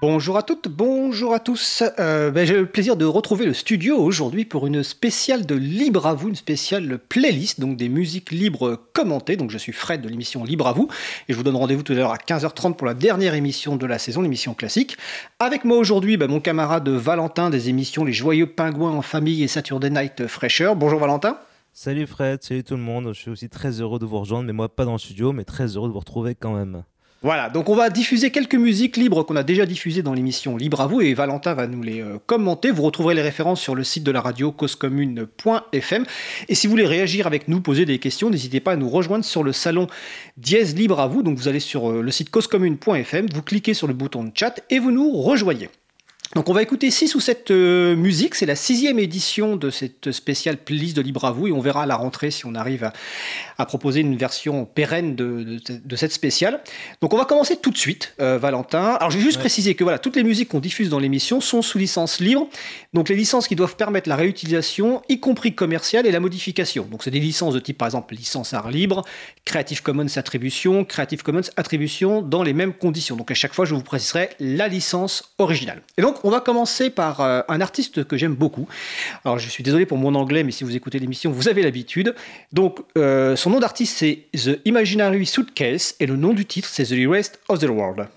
Bonjour à toutes, bonjour à tous. Euh, ben, J'ai le plaisir de retrouver le studio aujourd'hui pour une spéciale de Libre à vous, une spéciale playlist, donc des musiques libres commentées. Donc je suis Fred de l'émission Libre à vous et je vous donne rendez-vous tout à l'heure à 15h30 pour la dernière émission de la saison, l'émission classique. Avec moi aujourd'hui, ben, mon camarade Valentin des émissions Les Joyeux Pingouins en famille et Saturday Night Fresher. Bonjour Valentin. Salut Fred, salut tout le monde. Je suis aussi très heureux de vous rejoindre, mais moi pas dans le studio, mais très heureux de vous retrouver quand même. Voilà, donc on va diffuser quelques musiques libres qu'on a déjà diffusées dans l'émission Libre à vous et Valentin va nous les euh, commenter. Vous retrouverez les références sur le site de la radio causecommune.fm. Et si vous voulez réagir avec nous, poser des questions, n'hésitez pas à nous rejoindre sur le salon Dièse Libre à vous. Donc vous allez sur euh, le site causecommune.fm, vous cliquez sur le bouton de chat et vous nous rejoignez. Donc on va écouter 6 ou 7 euh, musiques, c'est la sixième édition de cette spéciale playlist de Libre à vous et on verra à la rentrée si on arrive à, à proposer une version pérenne de, de, de, cette spéciale. Donc on va commencer tout de suite, euh, Valentin. Alors je vais juste ouais. préciser que voilà, toutes les musiques qu'on diffuse dans l'émission sont sous licence libre, donc les licences qui doivent permettre la réutilisation, y compris commerciale et la modification. Donc c'est des licences de type par exemple licence art libre, Creative Commons attribution, Creative Commons attribution dans les mêmes conditions. Donc à chaque fois je vous préciserai la licence originale. Et donc on va commencer par euh, un artiste que j'aime beaucoup. Alors je suis désolé pour mon anglais, mais si vous écoutez l'émission, vous avez l'habitude. Donc euh, son nom d'artiste c'est The Imaginary Suitcase et le nom du titre c'est The Rest of the World.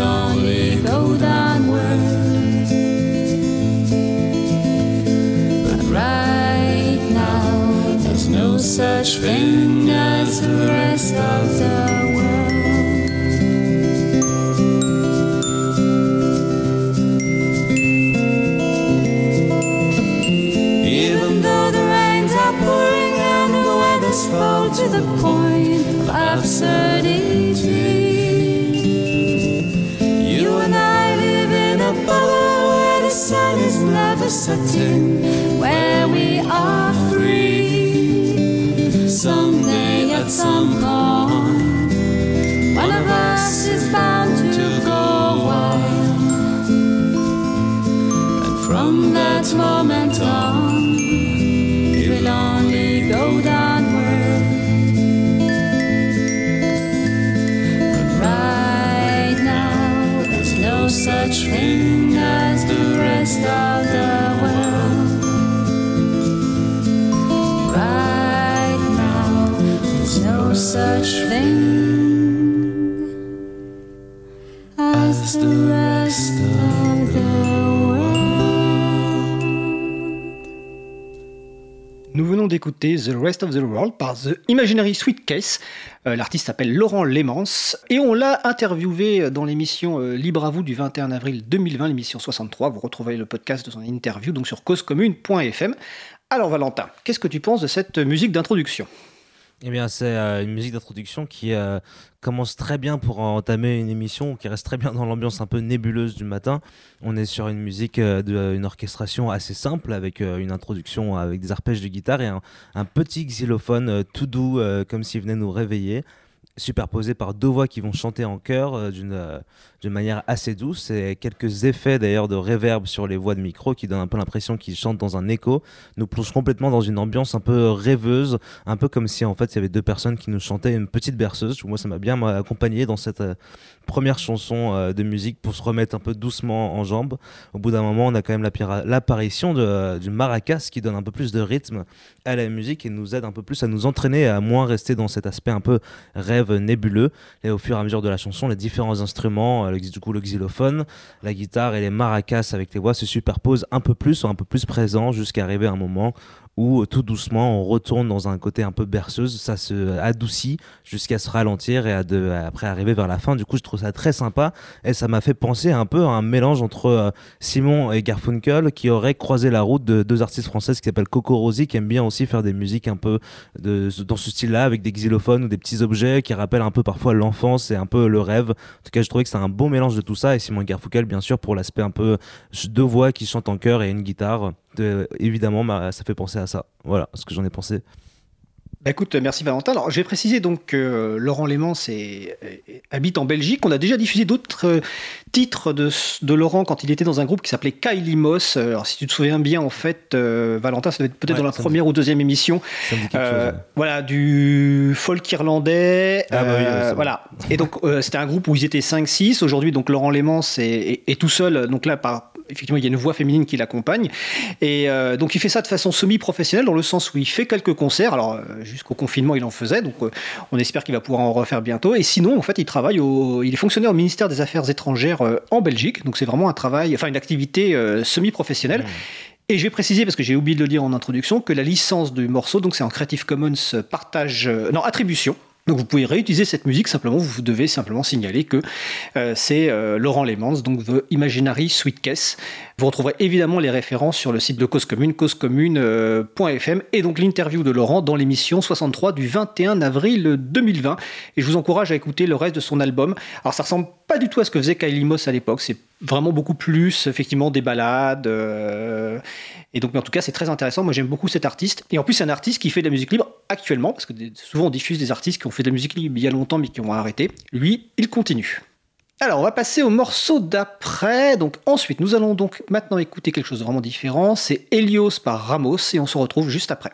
Only go downward. But right now, there's no such thing as the rest of d'écouter The Rest of the World par The Imaginary Sweet Case. Euh, l'artiste s'appelle Laurent Lémence et on l'a interviewé dans l'émission euh, Libre à vous du 21 avril 2020, l'émission 63. Vous retrouverez le podcast de son interview donc sur causecommune.fm. Alors Valentin, qu'est-ce que tu penses de cette musique d'introduction? Eh bien, c'est euh, une musique d'introduction qui euh, commence très bien pour entamer une émission, qui reste très bien dans l'ambiance un peu nébuleuse du matin. On est sur une musique euh, d'une orchestration assez simple, avec une introduction avec des arpèges de guitare et un, un petit xylophone tout doux, comme s'il venait nous réveiller superposé par deux voix qui vont chanter en chœur d'une d'une manière assez douce et quelques effets d'ailleurs de réverb sur les voix de micro qui donnent un peu l'impression qu'ils chantent dans un écho. Nous plongent complètement dans une ambiance un peu rêveuse un peu comme si en fait il y avait deux personnes qui nous chantaient une petite berceuse. Moi ça m'a bien accompagné dans cette euh, première chanson euh, de musique pour se remettre un peu doucement en jambes au bout d'un moment on a quand même l'apparition du maracas qui donne un peu plus de rythme à la musique et nous aide un peu plus à nous entraîner à moins rester dans cet aspect un peu rêve nébuleux. Et au fur et à mesure de la chanson les différents instruments du coup le xylophone, la guitare et les maracas avec les voix se superposent un peu plus, sont un peu plus présents jusqu'à arriver à un moment où tout doucement on retourne dans un côté un peu berceuse, ça se adoucit jusqu'à se ralentir et à après arriver vers la fin. Du coup, je trouve ça très sympa et ça m'a fait penser un peu à un mélange entre euh, Simon et Garfunkel qui auraient croisé la route de deux artistes françaises qui s'appellent Coco Rosie qui aiment bien aussi faire des musiques un peu dans ce style-là avec des xylophones ou des petits objets qui rappellent un peu parfois l'enfance et un peu le rêve. En tout cas, je trouvais que c'est un beau mélange de tout ça et Simon Garfunkel, bien sûr, pour l'aspect un peu deux voix qui chantent en chœur et une guitare évidemment, bah, ça fait penser à ça. Voilà ce que j'en ai pensé. Bah écoute, merci Valentin. Alors, j'ai précisé donc que Laurent Lémans habite en Belgique. On a déjà diffusé d'autres euh, titres de, de, Laurent quand il était dans un groupe qui s'appelait Kylie Moss. Alors, si tu te souviens bien, en fait, euh, Valentin, ça doit être peut-être dans la première ou deuxième émission. Euh, voilà, du folk irlandais. Ah bah voilà. Et donc, c'était un groupe où ils étaient 5-6. Aujourd'hui, donc, Laurent Lémans est, est, tout seul. Donc là, par, effectivement, il y a une voix féminine qui l'accompagne. Et donc, il fait ça de façon semi-professionnelle, dans le sens où il fait quelques concerts. Alors, jusqu'au confinement, il en faisait, donc euh, on espère qu'il va pouvoir en refaire bientôt. Et sinon, en fait, il travaille au, il est fonctionnaire au ministère des Affaires étrangères euh, en Belgique, donc c'est vraiment un travail, enfin une activité euh, semi-professionnelle. Et je vais préciser, parce que j'ai oublié de le dire en introduction, que la licence du morceau, donc c'est en Creative Commons partage, non, attribution. Donc vous pouvez réutiliser cette musique, simplement vous devez simplement signaler que euh, c'est euh, Laurent Lemans, donc The Imaginary Sweetcase. Vous retrouverez évidemment les références sur le site de Cause Commune, causecommune.fm, et donc l'interview de Laurent dans l'émission 63 du 21 avril 2020. Et je vous encourage à écouter le reste de son album. Alors ça ressemble pas du tout à ce que faisait Kylie à l'époque, vraiment beaucoup plus effectivement des balades. Euh, et donc, mais en tout cas, c'est très intéressant. Moi, j'aime beaucoup cet artiste. Et en plus, c'est un artiste qui fait de la musique libre actuellement, parce que souvent on diffuse des artistes qui ont fait de la musique libre il y a longtemps mais qui ont arrêté. Lui, il continue. Alors, on va passer au morceau d'après. Donc, ensuite, nous allons donc maintenant écouter quelque chose de vraiment différent. C'est Helios par Ramos et on se retrouve juste après.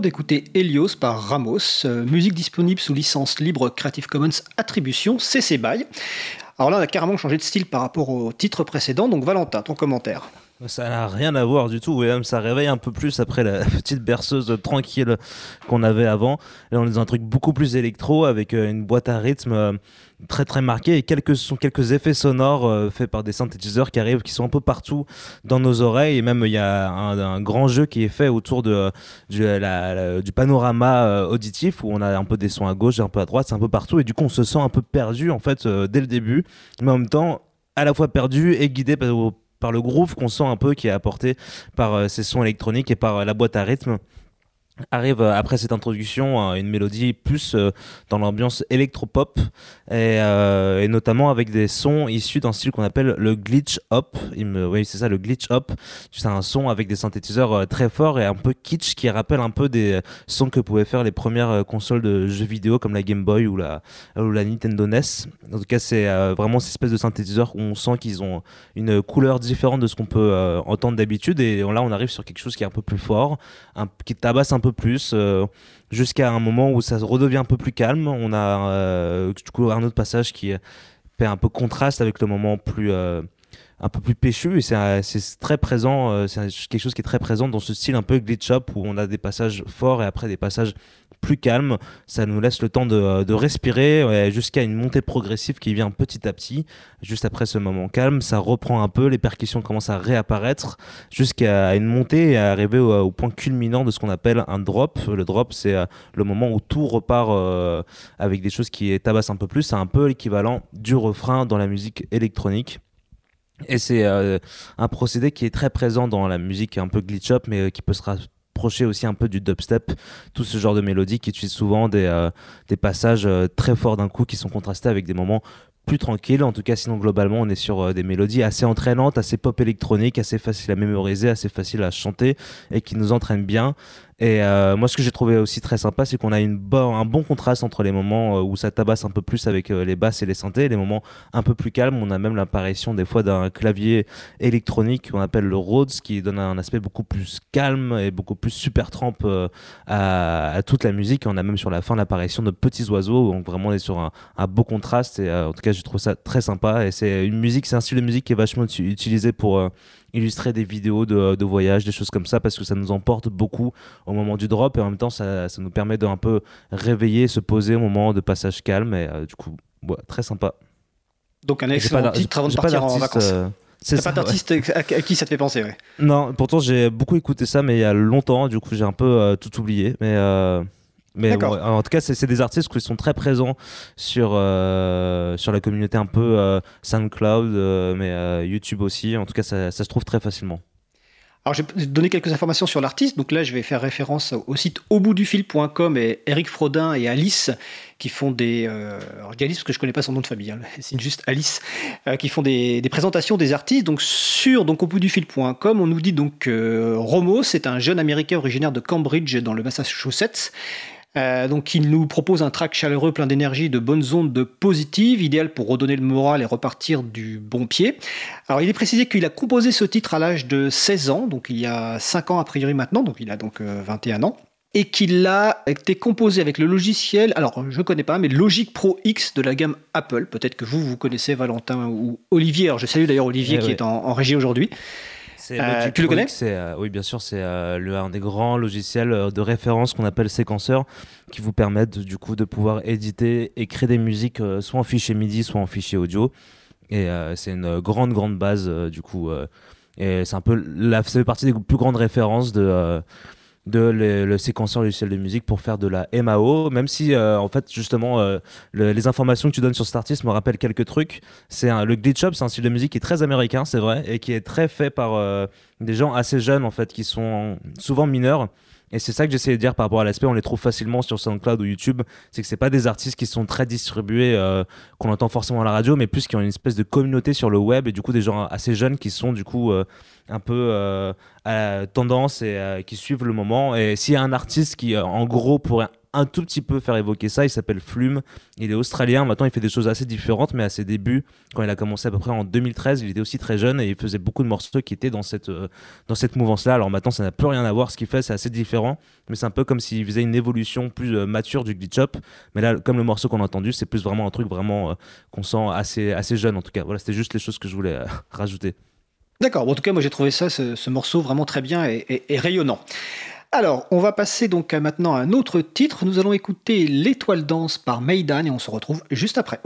D'écouter Helios par Ramos, euh, musique disponible sous licence libre Creative Commons Attribution CC BY. Alors là, on a carrément changé de style par rapport au titre précédent, donc Valentin, ton commentaire. Ça n'a rien à voir du tout, même ça réveille un peu plus après la petite berceuse tranquille qu'on avait avant. Là, on est dans un truc beaucoup plus électro avec euh, une boîte à rythme euh, très très marquée et quelques, effets sonores euh, faits par des synthétiseurs qui arrivent, qui sont un peu partout dans nos oreilles. Et même il y a un, grand jeu qui est fait autour du, panorama auditif où on a un peu des sons à gauche et un peu à droite, c'est un peu partout. Et du coup, on se sent un peu perdu en fait dès le début, mais en même temps à la fois perdu et guidé par par le groove qu'on sent un peu qui est apporté par euh, ces sons électroniques et par euh, la boîte à rythme arrive euh, après cette introduction une mélodie plus euh, dans l'ambiance électropop et, euh, et, notamment avec des sons issus d'un style qu'on appelle le glitch hop. Oui, c'est ça, le glitch hop. C'est un son avec des synthétiseurs très forts et un peu kitsch qui rappelle un peu des sons que pouvaient faire les premières consoles de jeux vidéo comme la Game Boy ou la, ou la Nintendo NES. En tout cas, c'est vraiment cette espèce de synthétiseurs où on sent qu'ils ont une couleur différente de ce qu'on peut entendre d'habitude et là, on arrive sur quelque chose qui est un peu plus fort, qui tabasse un peu plus euh, jusqu'à un moment où ça redevient un peu plus calme. On a euh, du coup un autre passage qui fait un peu contraste avec le moment plus euh, un peu plus péchu et c'est très présent c'est quelque chose qui est très présent dans ce style un peu glitch up où on a des passages forts et après des passages plus calme. Ça nous laisse le temps de, respirer jusqu'à une montée progressive qui vient petit à petit. Juste après ce moment calme, ça reprend un peu, les percussions commencent à réapparaître jusqu'à une montée et à arriver au, point culminant de ce qu'on appelle un drop. Le drop, c'est euh, le moment où tout repart euh, avec des choses qui tabassent un peu plus. C'est un peu l'équivalent du refrain dans la musique électronique. Et c'est euh, un procédé qui est très présent dans la musique un peu glitch up, mais qui peut se approcher aussi un peu du dubstep, tout ce genre de mélodie qui utilise souvent des, euh, passages euh, très forts d'un coup qui sont contrastés avec des moments plus tranquilles. En tout cas, sinon, globalement, on est sur euh, des mélodies assez entraînantes, assez pop électronique, assez facile à mémoriser, assez facile à chanter et qui nous entraînent bien. Et euh, moi, ce que j'ai trouvé aussi très sympa, c'est qu'on a une un bon contraste entre les moments euh, où ça tabasse un peu plus avec euh, les basses et les synthés, et les moments un peu plus calmes. On a même l'apparition des fois d'un clavier électronique qu'on appelle le Rhodes, qui donne un aspect beaucoup plus calme et beaucoup plus super trempe à, toute la musique. On a même sur la fin l'apparition de petits oiseaux, donc vraiment on est sur un beau contraste. Et en tout cas, je trouve ça très sympa. Et c'est une musique, c'est un style de musique qui est vachement utilisé pour illustrer des vidéos de, de, voyage, des choses comme ça, parce que ça nous emporte beaucoup au moment du drop et en même temps ça, ça nous permet de un peu réveiller, se poser au moment de passage calme et euh, du coup, très sympa. Donc un excellent titre avant de partir en vacances. Euh, c'est pas d'artiste à, qui ça te fait penser, ouais? Non, pourtant j'ai beaucoup écouté ça, mais il y a longtemps, du coup j'ai un peu euh, tout oublié. Mais mais en tout cas, c'est des artistes qui sont très présents sur, euh, sur la communauté un peu euh, SoundCloud, euh, mais YouTube aussi. En tout cas, ça, ça, se trouve très facilement. Alors, je vais donner quelques informations sur l'artiste. Donc là, je vais faire référence au site auboutdufil.com et Eric Frodin et Alice qui font des. alors, je dis Alice parce que je connais pas son nom de famille, hein, c'est juste Alice, qui font des, des, présentations des artistes. Donc, sur donc, auboutdufil.com, on nous dit donc que Romo, c'est un jeune américain originaire de Cambridge dans le Massachusetts euh, donc il nous propose un track chaleureux plein d'énergie, de bonnes ondes de positives, idéal pour redonner le moral et repartir du bon pied. Alors il est précisé qu'il a composé ce titre à l'âge de 16 ans, donc il y a 5 ans a priori maintenant, donc il a donc 21 euh, ans et qu'il a été composé avec le logiciel, alors je ne connais pas, mais Logic Pro X de la gamme Apple. Peut-être que vous, vous connaissez Valentin ou Olivier. Alors je salue d'ailleurs Olivier eh qui est en régie aujourd'hui. Euh, tu le connais? Euh, Oui, bien sûr, c'est euh, un des grands logiciels de référence qu'on appelle séquenceur, qui vous permettent du coup de pouvoir éditer et créer des musiques soit en fichier MIDI, soit en fichier audio. Et c'est une grande, grande base du coup. et c'est un peu, la, ça fait partie des plus grandes références de de le, séquenceur logiciel de musique pour faire de la MAO, même si euh, en fait justement euh, les informations que tu donnes sur cet artiste me rappellent quelques trucs. C'est le glitch up, c'est un style de musique qui est très américain, c'est vrai, et qui est très fait par euh, des gens assez jeunes en fait, qui sont souvent mineurs et c'est ça que j'essayais de dire par rapport à l'aspect, on les trouve facilement sur SoundCloud ou YouTube, c'est que c'est pas des artistes qui sont très distribués, euh, qu'on entend forcément à la radio, mais plus qui ont une espèce de communauté sur le web et du coup des gens assez jeunes qui sont du coup euh, un peu euh, à tendance et qui suivent le moment. Et s'il y a un artiste qui, en gros, pourrait un tout petit peu faire évoquer ça. Il s'appelle Flume. Il est australien. Maintenant, il fait des choses assez différentes, mais à ses débuts, quand il a commencé à peu près en 2013, il était aussi très jeune et il faisait beaucoup de morceaux qui étaient dans cette, euh, cette mouvance-là. Alors maintenant, ça n'a plus rien à voir. Ce qu'il fait, c'est assez différent, mais c'est un peu comme s'il faisait une évolution plus euh, mature du glitch up. Mais là, comme le morceau qu'on a entendu, c'est plus vraiment un truc vraiment euh, qu'on sent assez, assez jeune en tout cas. Voilà, c'était juste les choses que je voulais rajouter. D'accord, en tout cas, moi j'ai trouvé ça, ce, morceau vraiment très bien et, rayonnant. Alors, on va passer donc maintenant à un autre titre. Nous allons écouter L'étoile danse par Maidan et on se retrouve juste après.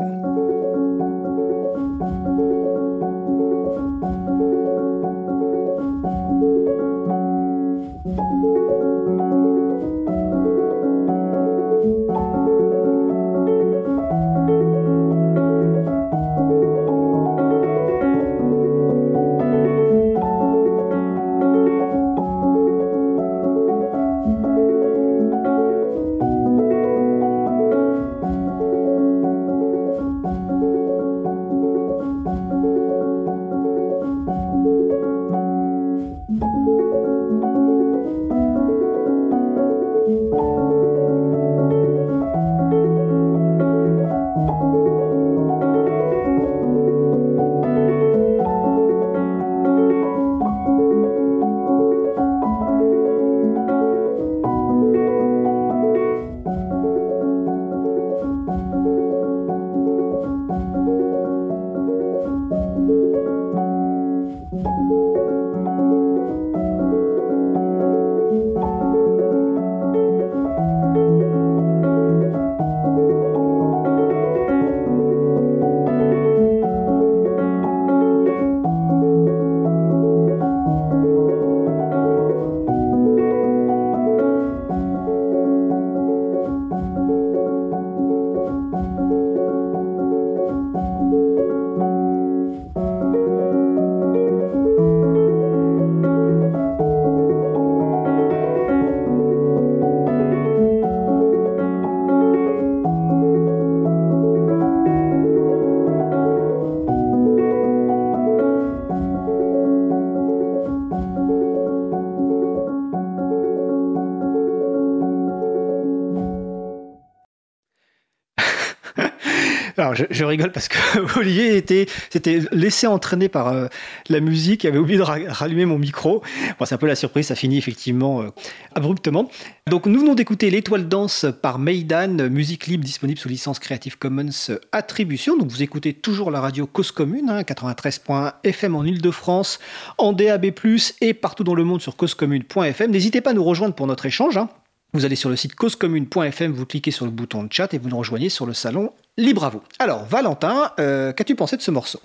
Je, rigole parce que Olivier était, s'était laissé entraîner par euh, la musique, il avait oublié de rallumer mon micro. Bon, c'est un peu la surprise, ça finit effectivement euh, abruptement. Donc nous venons d'écouter L'étoile danse par Maidan, musique libre disponible sous licence Creative Commons Attribution. Donc vous écoutez toujours la radio Cause Commune, hein, 93.fm en Ile-de-France, en DAB+, et partout dans le monde sur causecommune.fm. N'hésitez pas à nous rejoindre pour notre échange. Hein. Vous allez sur le site causecommune.fm, vous cliquez sur le bouton de chat et vous nous rejoignez sur le salon Libre à vous. Alors, Valentin, euh, qu'as-tu pensé de ce morceau?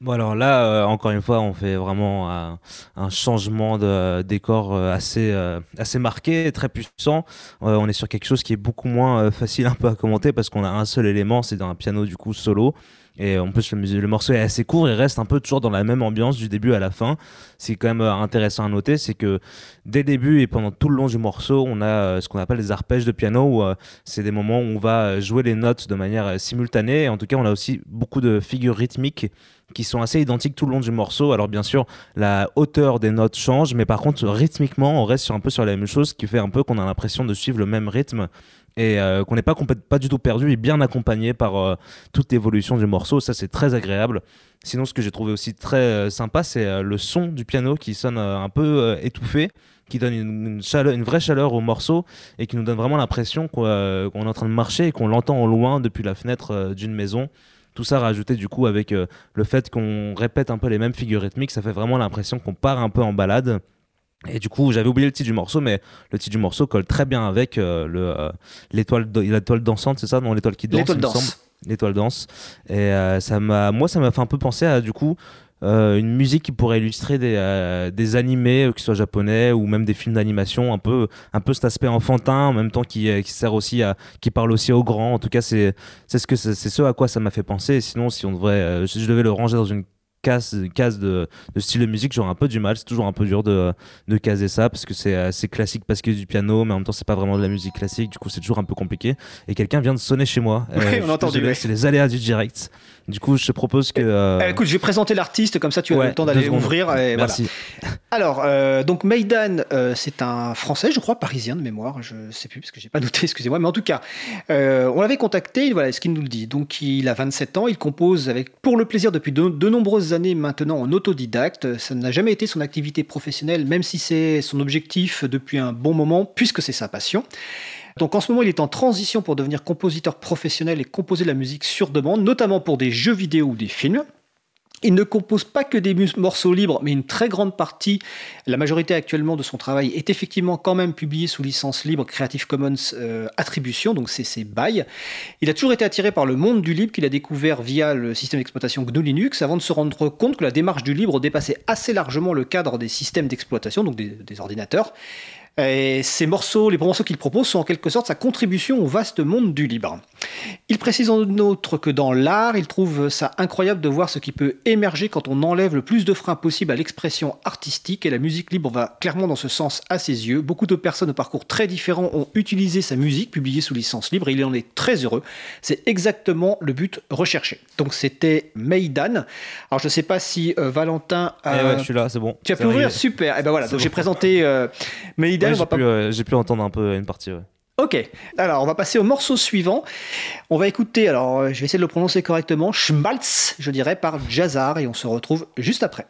Bon alors là, euh, encore une fois, on fait vraiment un, changement de décor euh, assez, assez marqué, très puissant. on est sur quelque chose qui est beaucoup moins facile un peu à commenter parce qu'on a un seul élément, c'est un piano du coup solo. Et en plus, le, morceau est assez court, il reste un peu toujours dans la même ambiance du début à la fin. C'est quand même euh, intéressant à noter, c'est que dès le début et pendant tout le long du morceau, on a euh, ce qu'on appelle des arpèges de piano, où euh, c'est des moments où on va jouer les notes de manière simultanée. En tout cas, on a aussi beaucoup de figures rythmiques qui sont assez identiques tout le long du morceau. Alors bien sûr, la hauteur des notes change, mais par contre, rythmiquement, on reste un peu sur la même chose, ce qui fait un peu qu'on a l'impression de suivre le même rythme et euh, qu'on n'est pas, du tout perdu et bien accompagné par euh, toute l'évolution du morceau. Ça, c'est très agréable. Sinon, ce que j'ai trouvé aussi très euh, sympa, c'est le son du piano qui sonne un peu étouffé, qui donne une vraie chaleur au morceau et qui nous donne vraiment l'impression qu'on est en train de marcher et qu'on l'entend au loin depuis la fenêtre d'une maison. Tout ça rajouté du coup avec le fait qu'on répète un peu les mêmes figures rythmiques, ça fait vraiment l'impression qu'on part un peu en balade. Et du coup, j'avais oublié le titre du morceau, mais le titre du morceau colle très bien avec euh, le euh, l'étoile l'étoile dansante, c'est ça, non l'étoile qui danse. L'étoile danse. L'étoile danse. Et euh, ça m'a, moi, ça m'a fait un peu penser à du coup une musique qui pourrait illustrer des, des animés, que ce soit japonais ou même des films d'animation, un peu un peu cet aspect enfantin, en même temps qui, qui sert aussi à, qui parle aussi aux grands. En tout cas, c'est c'est ce que c'est ce à quoi ça m'a fait penser. Sinon, si on devrait, si je devais le ranger dans une case, case de, de style de musique, j'aurais un peu du mal. C'est toujours un peu dur de, de caser ça parce que c'est assez classique parce que du piano, mais en même temps, c'est pas vraiment de la musique classique. Du coup, c'est toujours un peu compliqué. Et quelqu'un vient de sonner chez moi. Oui, on je a suis entendu, désolé, ouais. C'est les aléas du direct. Du coup, je te propose que. euh, Euh, écoute, je vais présenter l'artiste, comme ça tu as le temps d'aller ouvrir. Et voilà. Merci. Alors, euh, donc Maidan, euh, c'est un Français, je crois, parisien de mémoire, je sais plus parce que j'ai pas noté, excusez-moi, mais en tout cas, on l'avait contacté, voilà ce qu'il nous le dit. Donc, il a 27 ans, il compose avec pour le plaisir depuis de, de nombreuses années maintenant en autodidacte. Ça n'a jamais été son activité professionnelle, même si c'est son objectif depuis un bon moment, puisque c'est sa passion. Donc en ce moment, il est en transition pour devenir compositeur professionnel et composer de la musique sur demande, notamment pour des jeux vidéo ou des films. Il ne compose pas que des morceaux libres, mais une très grande partie, la majorité actuellement de son travail est effectivement quand même publié sous licence libre Creative Commons euh, Attribution, donc c'est bails. Il a toujours été attiré par le monde du libre qu'il a découvert via le système d'exploitation GNU Linux avant de se rendre compte que la démarche du libre dépassait assez largement le cadre des systèmes d'exploitation, donc des ordinateurs. Et ces morceaux, les morceaux qu'il propose sont en quelque sorte sa contribution au vaste monde du libre. Il précise en outre que dans l'art, il trouve ça incroyable de voir ce qui peut émerger quand on enlève le plus de freins possible à l'expression artistique et la musique libre va clairement dans ce sens à ses yeux. Beaucoup de personnes au parcours très différents ont utilisé sa musique publiée sous licence libre et il en est très heureux. C'est exactement le but recherché. Donc c'était Maidan. Alors je ne sais pas si euh, Valentin Eh a... ouais, je suis là, c'est bon. Tu as pu ouvrir? Super. Et ben voilà, donc j'ai présenté euh, Ouais, pas euh, j'ai pu entendre un peu une partie. Ouais. Ok, alors on va passer au morceau suivant. On va écouter, alors euh, je vais essayer de le prononcer correctement, Schmaltz, je dirais, par Jazzar, et on se retrouve juste après.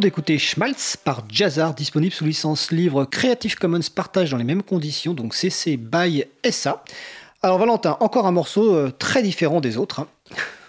D'écouter Schmaltz par Jazzar, disponible sous licence livre Creative Commons partage dans les mêmes conditions, donc CC by SA. Alors Valentin, encore un morceau euh, très différent des autres. hein.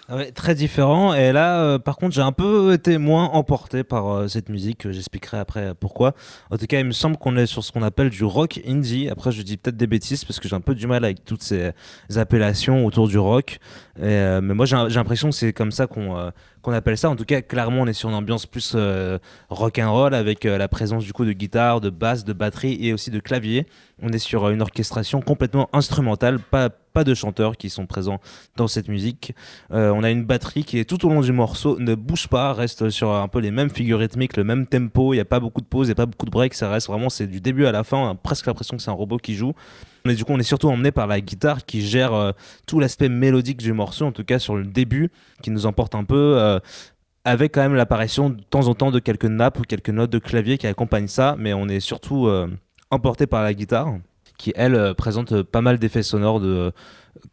Ah très différent. Et là, euh, par contre, j'ai un peu été moins emporté par euh, cette musique. J'expliquerai après pourquoi. En tout cas, il me semble qu'on est sur ce qu'on appelle du rock indie. Après, je dis peut-être des bêtises parce que j'ai un peu du mal avec toutes ces appellations autour du rock. Mais moi, j'ai l'impression que c'est comme ça qu'on qu'on appelle ça. En tout cas, clairement, on est sur une ambiance plus euh, rock and roll avec euh, la présence du coup de guitare, de basse, de batterie et aussi de clavier. On est sur euh, une orchestration complètement instrumentale, pas de chanteurs qui sont présents dans cette musique. On a une batterie qui est tout au long du morceau ne bouge pas, reste sur un peu les mêmes figures rythmiques, le même tempo. Il n'y a pas beaucoup de pauses, il pas beaucoup de breaks. Ça reste vraiment c'est du début à la fin. A presque l'impression que c'est un robot qui joue. Mais du coup, on est surtout emmené par la guitare qui gère euh, tout l'aspect mélodique du morceau, en tout cas sur le début, qui nous emporte un peu. euh, avec quand même l'apparition de temps en temps de quelques nappes ou quelques notes de clavier qui accompagnent ça, mais on est surtout euh, emporté par la guitare, qui elle présente pas mal d'effets sonores de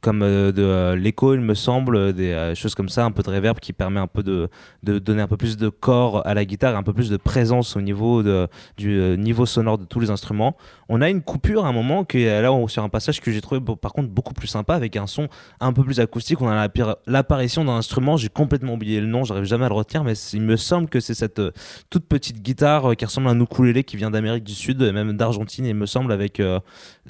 comme euh, de euh, l'écho, il me semble, des euh, choses comme ça, un peu de reverb qui permet un peu de, de donner un peu plus de corps à la guitare, un peu plus de présence au niveau de, du niveau sonore de tous les instruments. On a une coupure à un moment qui est là sur un passage que j'ai trouvé par contre beaucoup plus sympa avec un son un peu plus acoustique. On a l'appar- l'apparition d'un instrument, j'ai complètement oublié le nom, j'arrive jamais à le retenir, mais il me semble que c'est cette toute petite guitare qui ressemble à un ukulélé qui vient d'Amérique du Sud, et même d'Argentine, il me semble, avec,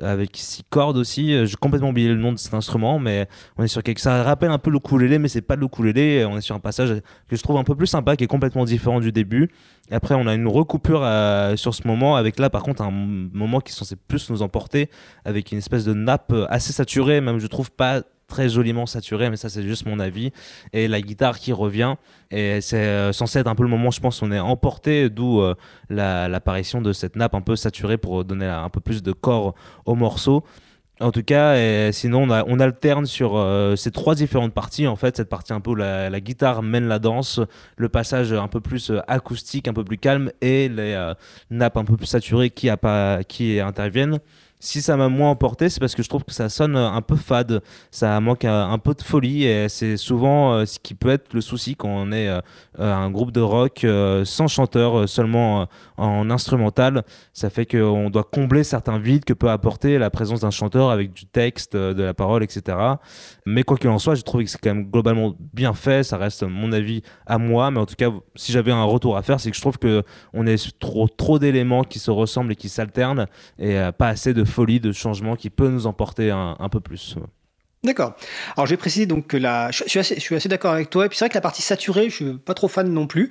avec six cordes aussi. J'ai complètement oublié le nom de cet instrument, mais on est sur quelque ça rappelle un peu le ukulélé, mais c'est pas le ukulélé. On est sur un passage que je trouve un peu plus sympa, qui est complètement différent du début. Et après, on a une recoupure euh, sur ce moment, avec là, par contre, un moment qui est censé plus nous emporter, avec une espèce de nappe euh, assez saturée, même je trouve pas très joliment saturée, mais ça c'est juste mon avis. Et la guitare qui revient, et c'est euh, censé être un peu le moment, je pense, on est emporté, d'où la- l'apparition de cette nappe un peu saturée pour donner un peu plus de corps au morceau. En tout cas, sinon on, alterne sur euh, ces trois différentes parties. En fait, cette partie un peu où la, guitare mène la danse, le passage un peu plus euh, acoustique, un peu plus calme, et les euh, nappes un peu plus saturées qui, a qui interviennent. Si ça m'a moins emporté, c'est parce que je trouve que ça sonne un peu fade, ça manque un, peu de folie, et c'est souvent ce qui peut être le souci quand on est un groupe de rock sans chanteur, seulement en instrumental. Ça fait qu'on doit combler certains vides que peut apporter la présence d'un chanteur avec du texte, euh, de la parole, etc. Mais quoi qu'il en soit, j'ai trouvé que c'est quand même globalement bien fait. Ça reste mon avis à moi, mais en tout cas, si j'avais un retour à faire, c'est que je trouve que on trop trop d'éléments qui se ressemblent et qui s'alternent, et euh, pas assez de folie, de changement qui peut nous emporter un, un peu plus. D'accord. Alors j'ai précisé donc que la, je suis assez, je assez d'accord avec toi. Et puis c'est vrai que la partie saturée, je suis pas trop fan non plus.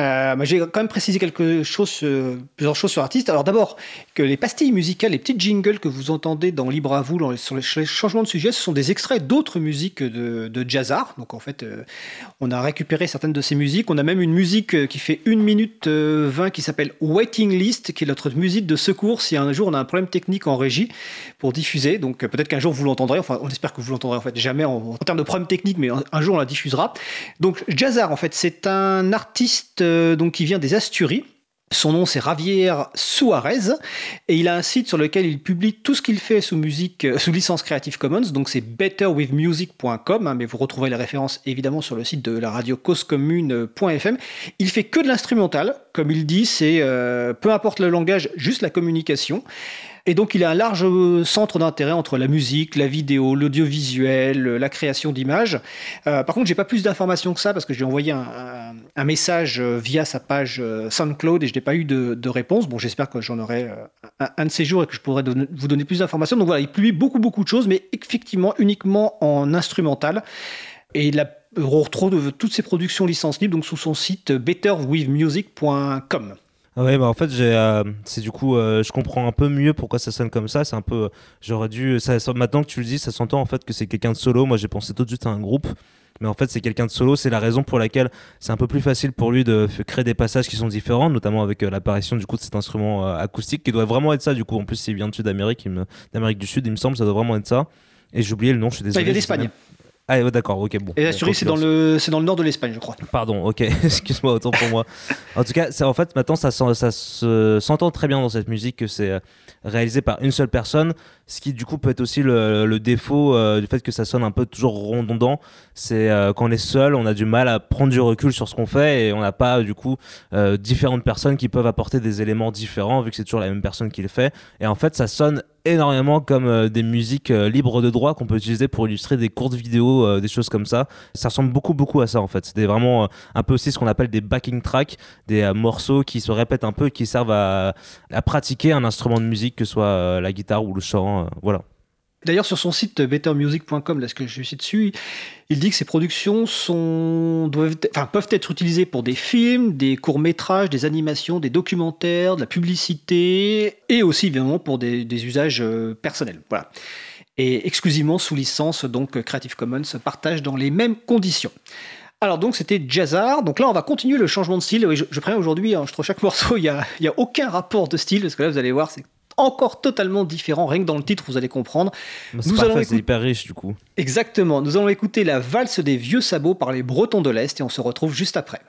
Euh, j'ai quand même précisé quelque chose, euh, plusieurs choses sur l'artiste. Alors d'abord, que les pastilles musicales, les petites jingles que vous entendez dans Libre à vous, sur les ch- changements de sujet, ce sont des extraits d'autres musiques de, de Jazzar. Donc en fait, euh, on a récupéré certaines de ces musiques. On a même une musique qui fait 1 minute euh, 20 qui s'appelle Waiting List, qui est notre musique de secours si un jour on a un problème technique en régie pour diffuser. Donc peut-être qu'un jour vous l'entendrez. Enfin, on espère que vous l'entendrez en fait jamais en, termes de problème technique, mais un, un jour on la diffusera. Donc Jazzar, en fait, c'est un artiste donc qui vient des Asturies. Son nom c'est Javier Suarez et il a un site sur lequel il publie tout ce qu'il fait sous musique euh, sous licence Creative Commons donc c'est betterwithmusic.com hein, mais vous retrouverez les références évidemment sur le site de la radio causecommune.fm. Il fait que de l'instrumental comme il dit c'est euh, peu importe le langage juste la communication et donc il a un large euh, centre d'intérêt entre la musique, la vidéo, l'audiovisuel, la création d'images. Par contre, j'ai pas plus d'informations que ça parce que j'ai envoyé un, message via sa page SoundCloud et je n'ai pas eu de, réponse. Bon, j'espère que j'en aurai euh, un, de ces jours et que je pourrai vous donner plus d'informations. Donc voilà, il publie beaucoup beaucoup de choses, mais effectivement uniquement en instrumental. Et il a retrouve toutes ses productions licences libres donc sous son site betterwithmusic.com. Ah Ouais, bah en fait, j'ai, euh, c'est du coup, euh, je comprends un peu mieux pourquoi ça sonne comme ça. C'est un peu, j'aurais dû, ça- maintenant que tu le dis, ça s'entend en fait que c'est quelqu'un de solo. Moi, j'ai pensé tout de suite à un groupe, mais en fait, c'est quelqu'un de solo. C'est la raison pour laquelle c'est un peu plus facile pour lui de créer des passages qui sont différents, notamment avec euh, l'apparition du coup de cet instrument euh, acoustique qui doit vraiment être ça. Du coup, en plus, s'il vient de Sud-Amérique, me- d'Amérique du Sud, il me semble, ça doit vraiment être ça. Et j'ai oublié le nom. Je suis désolé. il vient d'Espagne. Ah, ouais, d'accord, ok, bon. Et Bon, l'Asturie, c'est dans le, c'est dans le nord de l'Espagne, je crois. Pardon, ok, excuse-moi, autant pour moi. En tout cas, ça, en fait, maintenant, ça, s'en- ça se- s'entend très bien dans cette musique que c'est euh, réalisé par une seule personne, ce qui du coup peut être aussi le, défaut euh, du fait que ça sonne un peu toujours redondant. C'est euh, quand on est seul, on a du mal à prendre du recul sur ce qu'on fait et on n'a pas du coup euh, différentes personnes qui peuvent apporter des éléments différents vu que c'est toujours la même personne qui le fait. Et en fait, ça sonne énormément comme euh, des musiques libres de droit qu'on peut utiliser pour illustrer des courtes vidéos, des choses comme ça. Ça ressemble beaucoup beaucoup à ça en fait. C'était vraiment un peu aussi ce qu'on appelle des backing tracks, des morceaux qui se répètent un peu, qui servent à, à pratiquer un instrument de musique, que ce soit la guitare ou le chant. Euh, voilà. D'ailleurs, sur son site bettermusic.com, là, ce que je suis dessus, il dit que ses productions peuvent être utilisées pour des films, des courts-métrages, des animations, des documentaires, de la publicité, et aussi, évidemment, pour des, usages euh, personnels. Voilà. Et exclusivement sous licence, donc Creative Commons, partage dans les mêmes conditions. Alors donc c'était Jazzar. Donc là on va continuer le changement de style. Je, je préviens aujourd'hui, hein, je trouve chaque morceau il y a, a aucun rapport de style parce que là vous allez voir c'est encore totalement différent. Rien que dans le titre vous allez comprendre. Nous parfait, allons écouter- hyper riche du coup. Exactement. Nous allons écouter la valse des vieux sabots par les Bretons de l'Est et on se retrouve juste après.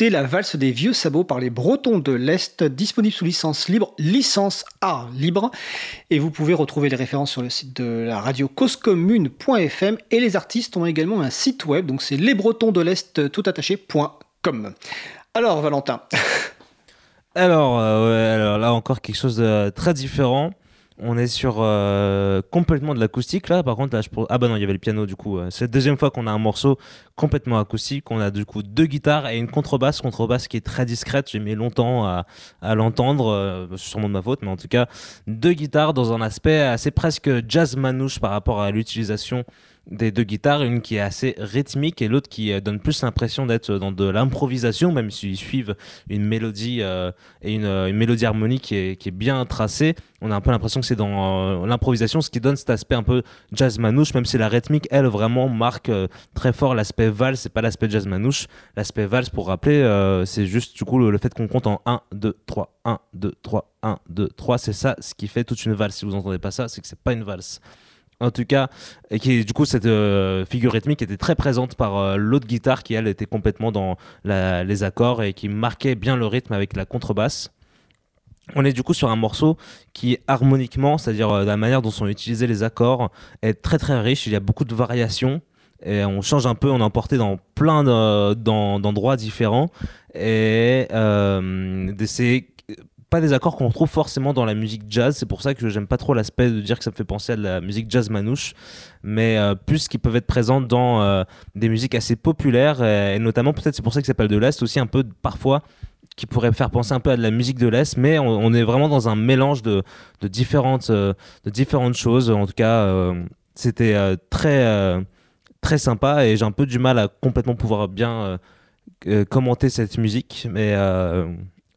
La valse des vieux sabots par les Bretons de l'Est, disponible sous licence libre, licence art libre. Et vous pouvez retrouver les références sur le site de la radio causecommune.fm et les artistes ont également un site web, donc c'est lesbretonsdelest tout attaché.com. Alors Valentin, Alors, euh, alors là encore quelque chose de très différent. On est sur euh, complètement de l'acoustique là. Par contre, là, je ah bah non, il y avait le piano du coup. euh, C'est la deuxième fois qu'on a un morceau complètement acoustique. On a du coup deux guitares et une contrebasse. Contrebasse qui est très discrète. J'ai mis longtemps à, l'entendre. euh, sûrement de ma faute, mais en tout cas, deux guitares dans un aspect assez presque jazz manouche par rapport à l'utilisation des deux guitares, une qui est assez rythmique et l'autre qui euh, donne plus l'impression d'être dans de l'improvisation, même s'ils suivent une mélodie euh, et une, euh, mélodie harmonique qui est, bien tracée. On a un peu l'impression que c'est dans l'improvisation, ce qui donne cet aspect un peu jazz manouche, même si la rythmique, elle, vraiment marque très fort l'aspect valse, c'est pas l'aspect jazz manouche. L'aspect valse, pour rappeler, c'est juste du coup le, le fait qu'on compte en 1, 2, 3, 1, 2, 3, 1, 2, 3. C'est ça ce qui fait toute une valse. Si vous entendez pas ça, c'est que c'est pas une valse en tout cas, et qui du coup cette euh, figure rythmique était très présente par euh, l'autre guitare qui elle était complètement dans les accords et qui marquait bien le rythme avec la contrebasse. On est du coup sur un morceau qui harmoniquement, c'est-à-dire euh, la manière dont sont utilisés les accords, est très très riche. Il y a beaucoup de variations et on change un peu, on est emporté dans plein d'endroits différents et euh, c'est pas des accords qu'on retrouve forcément dans la musique jazz. C'est pour ça que j'aime pas trop l'aspect de dire que ça me fait penser à de la musique jazz manouche, mais euh, plus qui peuvent être présentes dans euh, des musiques assez populaires et, notamment peut-être c'est pour ça que ça s'appelle de l'Est aussi un peu parfois qui pourrait faire penser un peu à de la musique de l'Est, mais on, est vraiment dans un mélange de, différentes, de différentes choses. En tout cas, c'était très, très sympa et j'ai un peu du mal à complètement pouvoir bien commenter cette musique, mais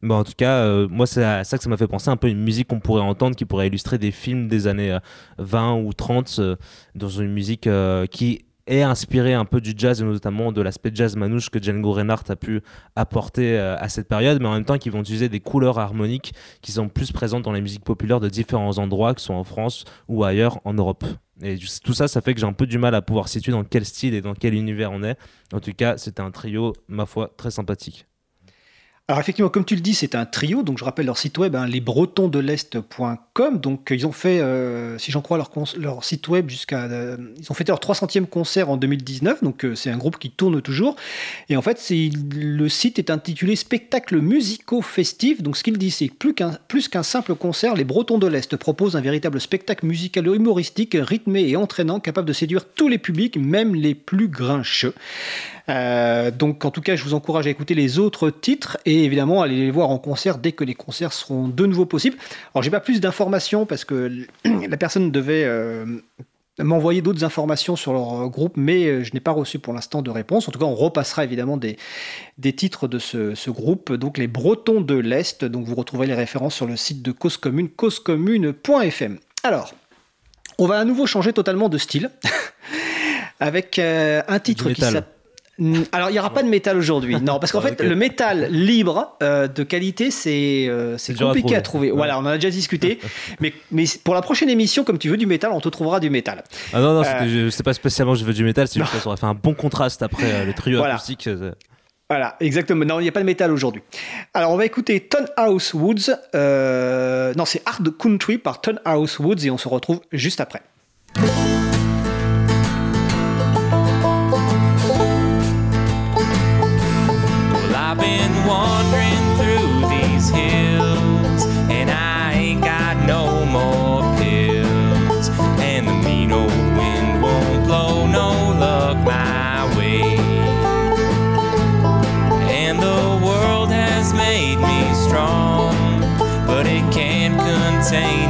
bah, en tout cas, euh, moi, c'est à ça que ça m'a fait penser un peu une musique qu'on pourrait entendre qui pourrait illustrer des films des années 20 euh, ou 30 euh, dans une musique qui est inspirée un peu du jazz et notamment de l'aspect jazz manouche que Django Reinhardt a pu apporter à cette période, mais en même temps qui vont utiliser des couleurs harmoniques qui sont plus présentes dans les musiques populaires de différents endroits, que ce soit en France ou ailleurs en Europe. Et tout ça, ça fait que j'ai un peu du mal à pouvoir situer dans quel style et dans quel univers on est. En tout cas, c'était un trio, ma foi, très sympathique. Alors effectivement, comme tu le dis, c'est un trio. Donc je rappelle leur site web, hein, lesbretonsdelest.com. Donc ils ont fait, euh, si j'en crois leur, leur, site web jusqu'à, euh, ils ont fêté leur 300e concert en 2019. Donc euh, c'est un groupe qui tourne toujours. Et en fait, le site est intitulé Spectacle musicaux festif. Donc ce qu'il dit, c'est plus qu'un plus qu'un simple concert, les Bretons de l'Est proposent un véritable spectacle musical humoristique, rythmé et entraînant, capable de séduire tous les publics, même les plus grincheux. Euh, donc en tout cas, je vous encourage à écouter les autres titres et évidemment aller les voir en concert dès que les concerts seront de nouveau possibles. Alors j'ai pas plus d'informations parce que la personne devait euh, m'envoyer d'autres informations sur leur groupe, mais euh, je n'ai pas reçu pour l'instant de réponse. En tout cas, on repassera évidemment des, des titres de ce, groupe, donc les Bretons de l'Est. Donc vous retrouverez les références sur le site de Cause Commune, causecommune.fm. Alors, on va à nouveau changer totalement de style avec un titre qui s'appelle alors, il n'y aura pas de métal aujourd'hui. Non, parce qu'en fait, le métal libre euh, de qualité, c'est euh, compliqué à trouver. Voilà, on en a déjà discuté. mais, mais pour la prochaine émission, comme tu veux du métal, on te trouvera du métal. Ah non, non, euh... c'est pas spécialement je veux du métal, c'est juste que ça aurait fait un bon contraste après euh, le trio acoustique. Voilà, exactement. Non, il n'y a pas de métal aujourd'hui. Alors, on va écouter Ton House Woods. non, c'est Hard Country par Ton House Woods et on se retrouve juste après. Wandering through these hills, and I ain't got no more pills. And the mean old wind won't blow no luck my way. And the world has made me strong, but it can't contain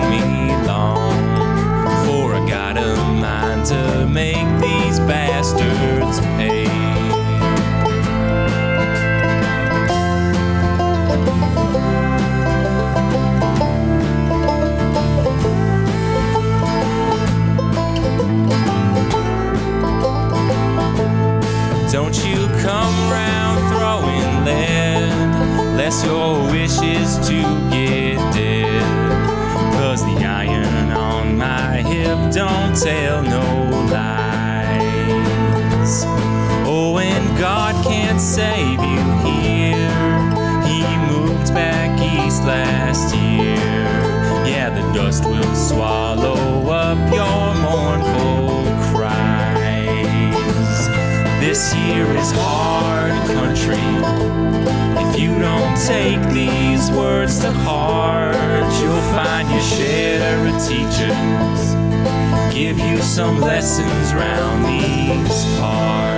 lest your wish is to get dead. Cause the iron on my hip don't tell no lies. Oh, and God can't save you here. He moved back east last year. Yeah, the dust will swallow up your mournful cries. this year is hard take these words to heart, you'll find your share of teachers give you some lessons round these parts.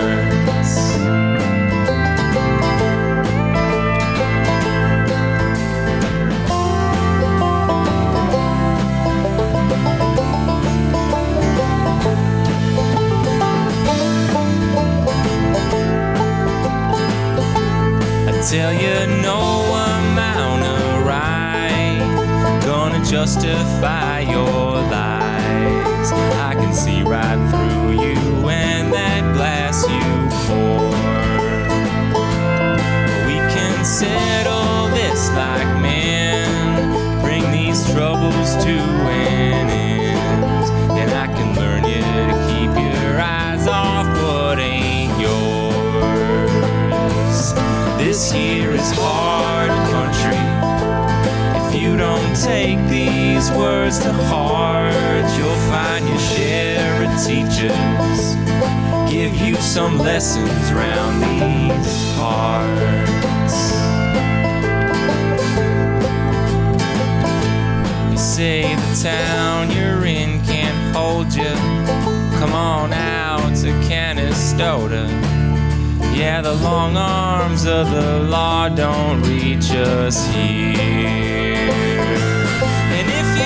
tell you justify your lies. I can see right through you and that glass you pour. We can settle this like men, bring these troubles to an end, and I can learn you to keep your eyes off what ain't yours. This here is hard take these words to heart, you'll find your share of teachers give you some lessons round these parts. You say the town you're in can't hold you. Come on out to Canastota. Yeah, the long arms of the law don't reach us here.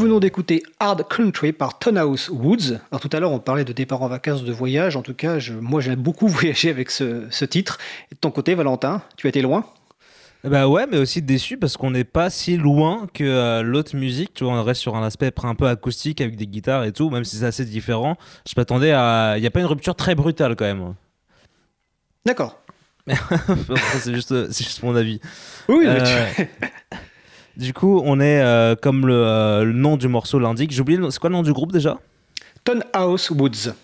venons d'écouter Hard Country par Tonhouse Woods. Alors tout à l'heure, on parlait de départ en vacances, de voyage. En tout cas, je- moi, j'aime beaucoup voyager avec ce, ce titre. Et de ton côté, Valentin, tu as été loin? Bah ouais, mais aussi déçu parce qu'on n'est pas si loin que euh, l'autre musique. Tu vois, on reste sur un aspect un peu acoustique avec des guitares et tout, même si c'est assez différent. Je m'attendais à. Il n'y a pas une rupture très brutale quand même. D'accord. Après, c'est juste, mon avis. Oui, mais Euh, tu- Du coup, on est euh, comme le, euh, le nom du morceau l'indique. J'ai oublié, c'est quoi le nom du groupe déjà? Tonhouse Woods.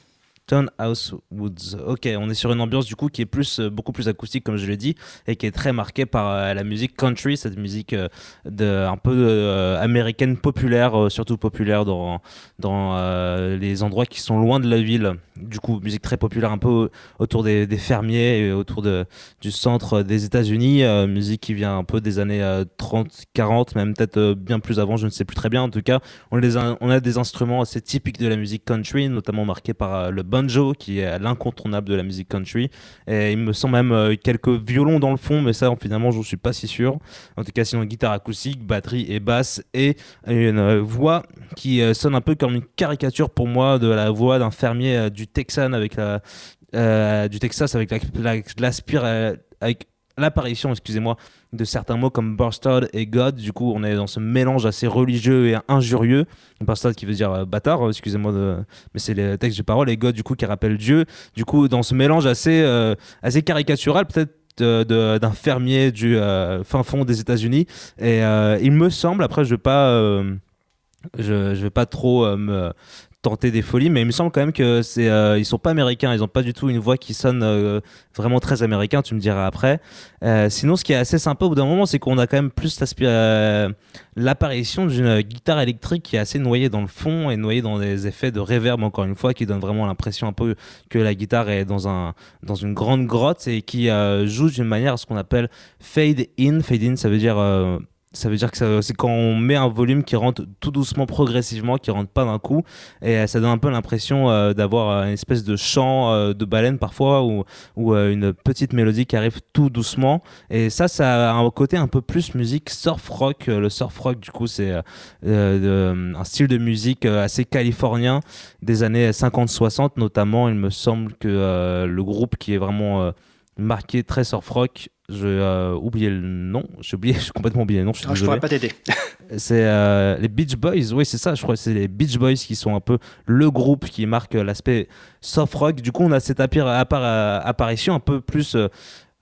House Woods. Ok, on est sur une ambiance du coup qui est plus, euh, beaucoup plus acoustique comme je l'ai dit et qui est très marquée par euh, la musique country, cette musique euh, de, un peu américaine populaire, surtout populaire dans, dans les endroits qui sont loin de la ville. Du coup, musique très populaire un peu autour des, fermiers et autour du centre des États-Unis. euh, musique qui vient un peu des années euh, 30, 40, même peut-être euh, bien plus avant, je ne sais plus très bien. En tout cas, on, a, on a des instruments assez typiques de la musique country, notamment marqués par euh, le banjo, qui est l'incontournable de la musique country. Et il me semble même quelques violons dans le fond, mais ça, finalement, je ne suis pas si sûr. En tout cas, sinon, guitare acoustique, batterie et basse, et une voix qui sonne un peu comme une caricature pour moi de la voix d'un fermier euh, Texan avec la, euh, du Texas avec la- euh, avec l'apparition, excusez-moi, de certains mots comme bastard et God. Du coup, on est dans ce mélange assez religieux et injurieux. Bastard qui veut dire euh, bâtard, excusez-moi, mais c'est les textes de parole, et God du coup qui rappelle Dieu. Du coup, dans ce mélange assez, assez caricatural, peut-être d'un fermier du fin fond des États-Unis. Et il me semble, après, je vais pas, je, je vais pas trop me tenter des folies, mais il me semble quand même que c'est, euh, ils sont pas américains, ils ont pas du tout une voix qui sonne euh, vraiment très américain. Tu me diras après. Euh, sinon, ce qui est assez sympa au bout d'un moment, c'est qu'on a quand même plus l'apparition d'une guitare électrique qui est assez noyée dans le fond et noyée dans des effets de reverb encore une fois, qui donne vraiment l'impression un peu que la guitare est dans un dans une grande grotte et qui joue d'une manière à ce qu'on appelle fade in. Fade in, ça veut dire ça veut dire que c'est quand on met un volume qui rentre tout doucement, progressivement, qui rentre pas d'un coup, et euh, ça donne un peu l'impression euh, d'avoir euh, une espèce de chant de baleine parfois, ou, une petite mélodie qui arrive tout doucement. Et ça, ça a un côté un peu plus musique surf rock. Le surf rock, du coup, c'est un style de musique assez californien des années 50-60, notamment. Il me semble que le groupe qui est vraiment marqué très surf rock, j'ai euh, oublié le nom, j'ai oublié, j'ai complètement oublié le nom, je suis Ah, je pourrais pas t'aider. C'est euh, les Beach Boys, oui, c'est ça, je crois que c'est les Beach Boys qui sont un peu le groupe qui marque euh, l'aspect soft rock. Du coup, on a cette euh, apparition un peu plus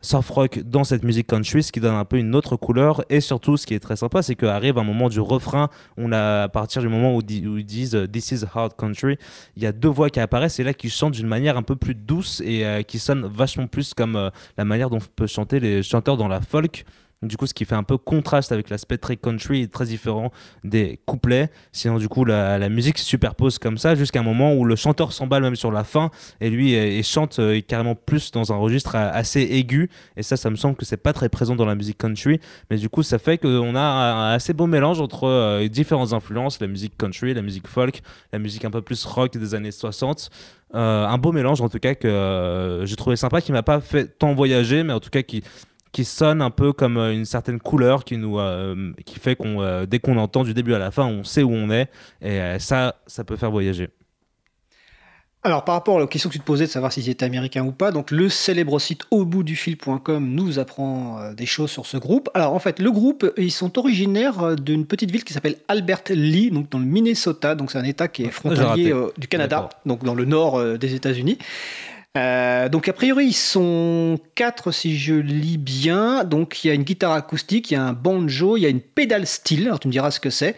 soft rock dans cette musique country, ce qui donne un peu une autre couleur. Et surtout, ce qui est très sympa, c'est qu'arrive un moment du refrain, on a à partir du moment où, ils disent euh, This is hard country, il y a deux voix qui apparaissent et là qui chantent d'une manière un peu plus douce et euh, qui sonne vachement plus comme euh, la manière dont peut chanter les chanteurs dans la folk. Du coup, ce qui fait un peu contraste avec l'aspect très country et très différent des couplets. Sinon, du coup, la, musique se superpose comme ça jusqu'à un moment où le chanteur s'emballe même sur la fin et lui euh, et chante euh, carrément plus dans un registre euh, assez aigu. Et ça, ça me semble que c'est pas très présent dans la musique country. Mais du coup, ça fait qu'on a un assez beau mélange entre euh, différentes influences la musique country, la musique folk, la musique un peu plus rock des années 60. Euh, un beau mélange en tout cas que euh, j'ai trouvé sympa qui m'a pas fait tant voyager mais en tout cas qui qui sonne un peu comme euh, une certaine couleur qui nous euh, qui fait qu'on euh, dès qu'on entend du début à la fin on sait où on est et euh, ça ça peut faire voyager Alors, par rapport à la question que tu te posais de savoir s'ils étaient américains ou pas, donc le célèbre site auboutdufil.com nous apprend des choses sur ce groupe. Alors, en fait, le groupe, ils sont originaires d'une petite ville qui s'appelle Albert Lee, donc dans le Minnesota, donc c'est un état qui est raté. frontalier du Canada, donc dans le nord des États-Unis. Euh, donc a priori ils sont quatre si je lis bien. Donc il y a une guitare acoustique, il y a un banjo, il y a une pédale steel. Alors tu me diras ce que c'est.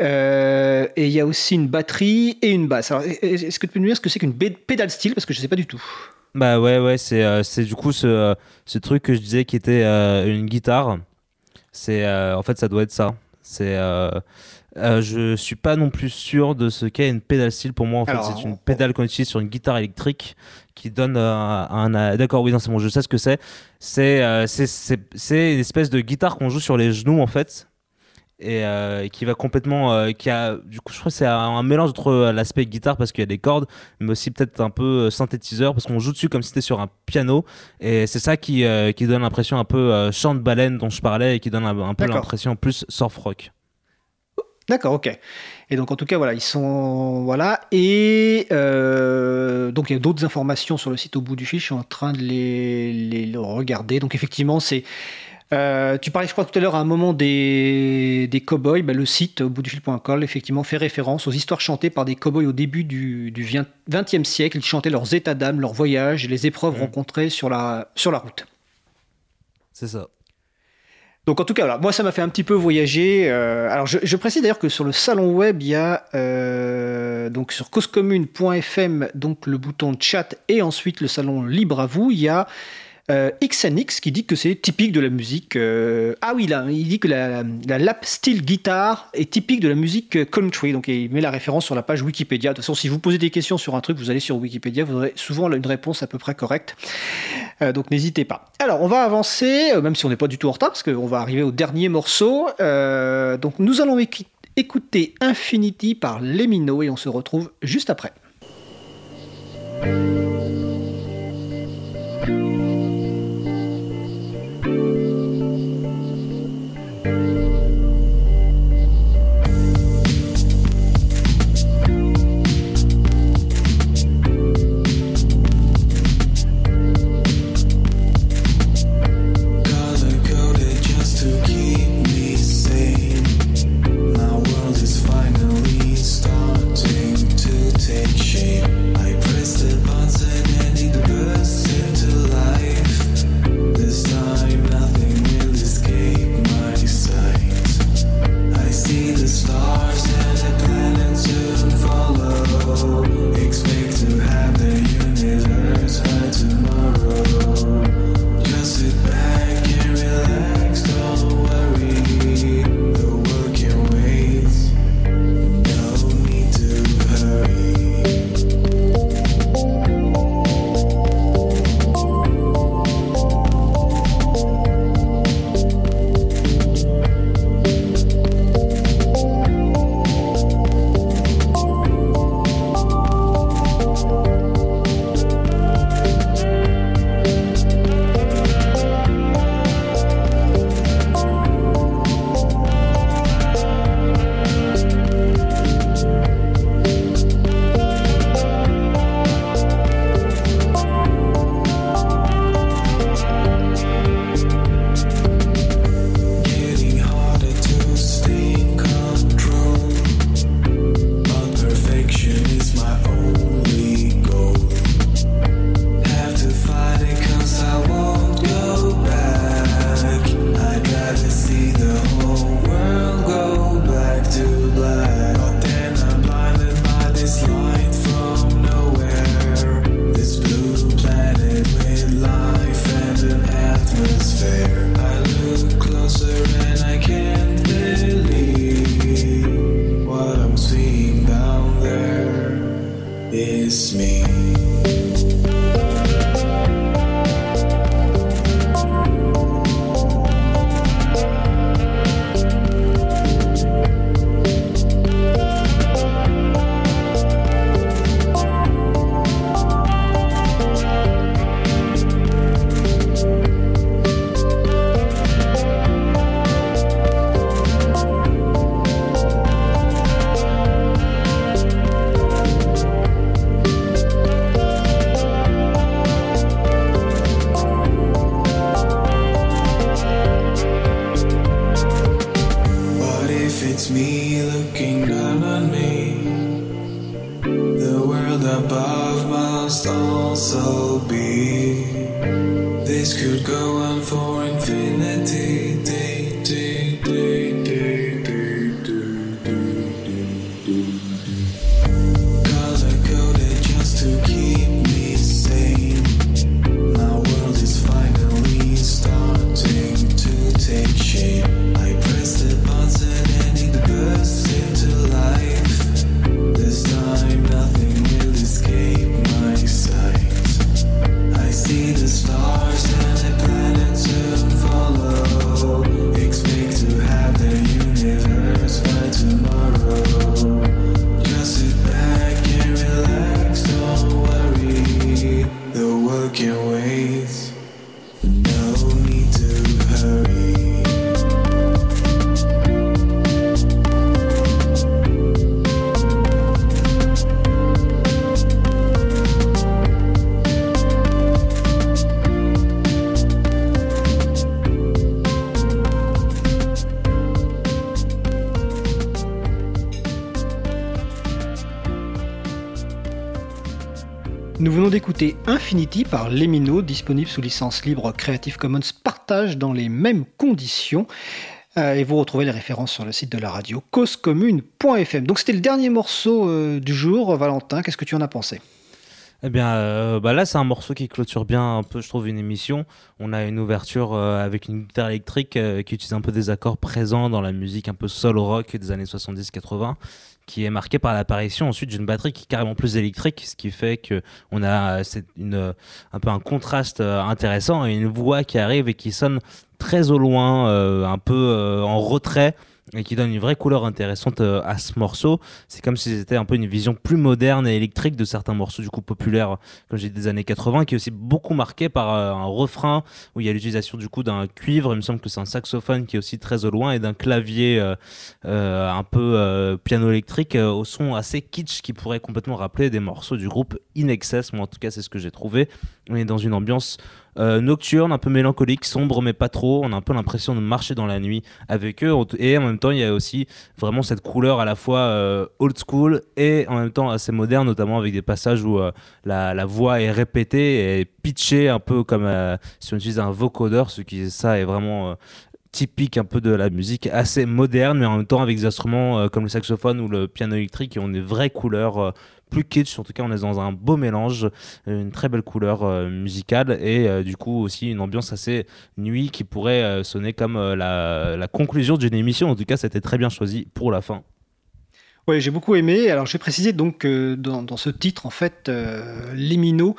Euh, et il y a aussi une batterie et une basse. Alors est-ce que tu peux nous dire ce que c'est qu'une pédale steel parce que je sais pas du tout. Bah ouais, ouais, c'est euh, c'est du coup ce, ce truc que je disais qui était une guitare. C'est en fait ça doit être ça. C'est euh, je suis pas non plus sûr de ce qu'est une pédale steel. Pour moi, en fait, c'est une pédale qu'on utilise sur une guitare électrique qui donne euh, un. un- D'accord, oui, non, c'est bon, je sais ce que c'est. C'est euh, c'est- une espèce de guitare qu'on joue sur les genoux en fait. Et euh, qui va complètement. euh, qui a, du coup, je crois que c'est un, mélange entre euh, l'aspect guitare parce qu'il y a des cordes, mais aussi peut-être un peu euh, synthétiseur parce qu'on joue dessus comme si c'était sur un piano. Et c'est ça qui, euh, qui donne l'impression un peu euh, chant de baleine dont je parlais et qui donne un, un peu l'impression plus surf rock. D'accord, ok. Et donc en tout cas voilà, ils sont voilà et euh, donc il y a d'autres informations sur le site au bout du fil. Je suis en train de les, les- les regarder. Donc effectivement c'est euh, tu parlais, je crois, tout à l'heure à un moment des, des cow-boys. Ben, le site au bout du fil.com, effectivement, fait référence aux histoires chantées par des cow-boys au début du, du 20e siècle. Ils chantaient leurs états d'âme, leurs voyages et les épreuves Mhm. rencontrées sur la, sur la route. C'est ça. Donc en tout cas, voilà, moi ça m'a fait un petit peu voyager. Euh, alors je, précise d'ailleurs que sur le salon web, il y a euh, donc sur causecommune.fm donc le bouton chat et ensuite le salon libre à vous. Il y a euh, XNX qui dit que c'est typique de la musique. euh, ah oui, là, il dit que la, la lap steel guitare est typique de la musique euh, country. Donc il met la référence sur la page Wikipédia. De toute façon, si vous posez des questions sur un truc, vous allez sur Wikipédia, vous aurez souvent une réponse à peu près correcte. Euh, donc n'hésitez pas. Alors on va avancer, même si on n'est pas du tout en retard, parce qu'on va arriver au dernier morceau. Donc nous allons écouter Infinity par Lemino et on se retrouve juste après. Me. Nous venons d'écouter Infinity par Lemino, disponible sous licence libre Creative Commons partage dans les mêmes conditions. Euh, et vous retrouvez les références sur le site de la radio causecommune.fm. Donc c'était le dernier morceau euh, du jour. Valentin, qu'est-ce que tu en as pensé? Eh bien, euh, bah là, c'est un morceau qui clôture bien un peu, je trouve, une émission. On a une ouverture avec une guitare électrique qui utilise un peu des accords présents dans la musique un peu soul rock des années 70-80, qui est marquée par l'apparition ensuite d'une batterie qui est carrément plus électrique, ce qui fait que on a euh, une, euh, un peu un contraste euh, intéressant et une voix qui arrive et qui sonne très au loin, un peu en retrait et qui donne une vraie couleur intéressante euh, à ce morceau. C'est comme si c'était un peu une vision plus moderne et électrique de certains morceaux du coup populaires, comme j'ai des années 80, qui est aussi beaucoup marqué par euh, un refrain où il y a l'utilisation du coup d'un cuivre, il me semble que c'est un saxophone qui est aussi très au loin, et d'un clavier euh, un peu piano électrique au son assez kitsch qui pourrait complètement rappeler des morceaux du groupe In Excess. Moi en tout cas c'est ce que j'ai trouvé. On est dans une ambiance euh, nocturne, un peu mélancolique, sombre mais pas trop. On a un peu l'impression de marcher dans la nuit avec eux. Et en même temps, il y a aussi vraiment cette couleur à la fois euh, old school et en même temps assez moderne, notamment avec des passages où euh, la, voix est répétée et pitchée un peu comme euh, si on utilise un vocodeur, ce qui ça est vraiment typique un peu de la musique assez moderne mais en même temps avec des instruments euh, comme le saxophone ou le piano électrique qui ont des vraies couleurs euh, plus kitsch en tout cas on est dans un beau mélange euh, une très belle couleur musicale et du coup aussi une ambiance assez nuit qui pourrait sonner comme la, conclusion d'une émission en tout cas c'était très bien choisi pour la fin Oui, j'ai beaucoup aimé. Alors, je vais préciser donc dans, dans ce titre, en fait, les minots.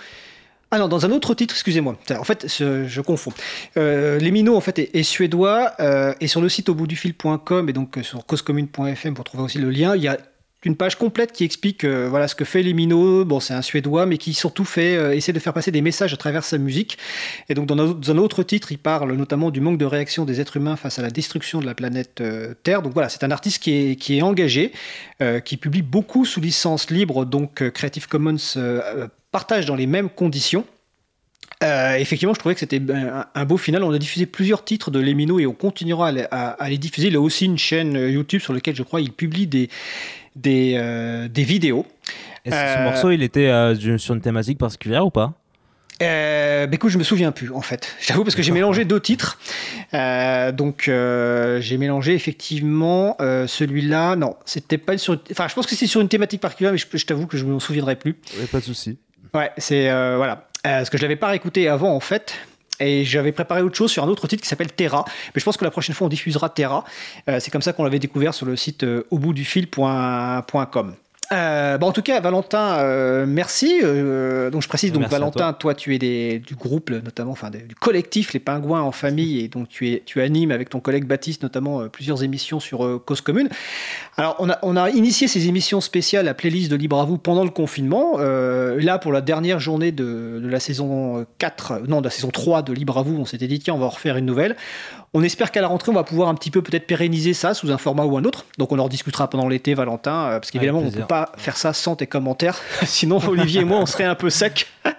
Ah non, dans un autre titre, excusez-moi. En fait, je, confonds. Euh, les en fait, est, suédois. euh, et sur le site au du fil.com et donc euh, sur causecommune.fm pour trouver aussi le lien, il y a une page complète qui explique voilà ce que fait les minots. Bon, c'est un suédois, mais qui surtout fait essaie de faire passer des messages à travers sa musique. Et donc, dans un, autre titre, il parle notamment du manque de réaction des êtres humains face à la destruction de la planète Terre. Donc voilà, c'est un artiste qui est, qui est engagé, qui publie beaucoup sous licence libre, donc Creative Commons partage dans les mêmes conditions. Euh, effectivement, je trouvais que c'était un, beau final. On a diffusé plusieurs titres de Lemino et on continuera à, les- à- à les diffuser. Il a aussi une chaîne euh, YouTube sur laquelle je crois il publie des, des, euh, des vidéos. ce- ce morceau il était sur une thématique particulière ou pas? Euh, bah écoute, je me souviens plus en fait. J'avoue parce que j'ai mélangé deux titres. Euh, donc euh, j'ai mélangé effectivement euh, celui-là. Non, c'était pas sur. Enfin, je pense que c'est sur une thématique particulière, mais je, je t'avoue que je m'en souviendrai plus. pas de souci Ouais, c'est euh, voilà. Euh, parce que je l'avais pas réécouté avant en fait. Et j'avais préparé autre chose sur un autre titre qui s'appelle Terra. Mais je pense que la prochaine fois, on diffusera Terra. Euh, c'est comme ça qu'on l'avait découvert sur le site euh, au bout du fil.com. Euh, bon, en tout cas, Valentin, euh, merci. Euh, donc, je précise, donc Merci à Valentin, toi. tu es des, du groupe, notamment, enfin, des- du collectif Les Pingouins en famille, et donc tu, es, tu animes avec ton collègue Baptiste, notamment, plusieurs émissions sur Cause Commune. Alors, on a, on a initié ces émissions spéciales, la playlist de Libre à vous, pendant le confinement. Là, pour la dernière journée de, de la saison 4, euh, non, de la saison 3 de Libre à vous, on s'était dit, tiens, on va en refaire une nouvelle. On espère qu'à la rentrée, on va pouvoir un petit peu peut-être pérenniser ça sous un format ou un autre. Donc, on en rediscutera pendant l'été, Valentin, euh, parce qu'évidemment, on ne peut pas faire ça sans tes commentaires. Sinon, Olivier et moi, on serait un peu secs.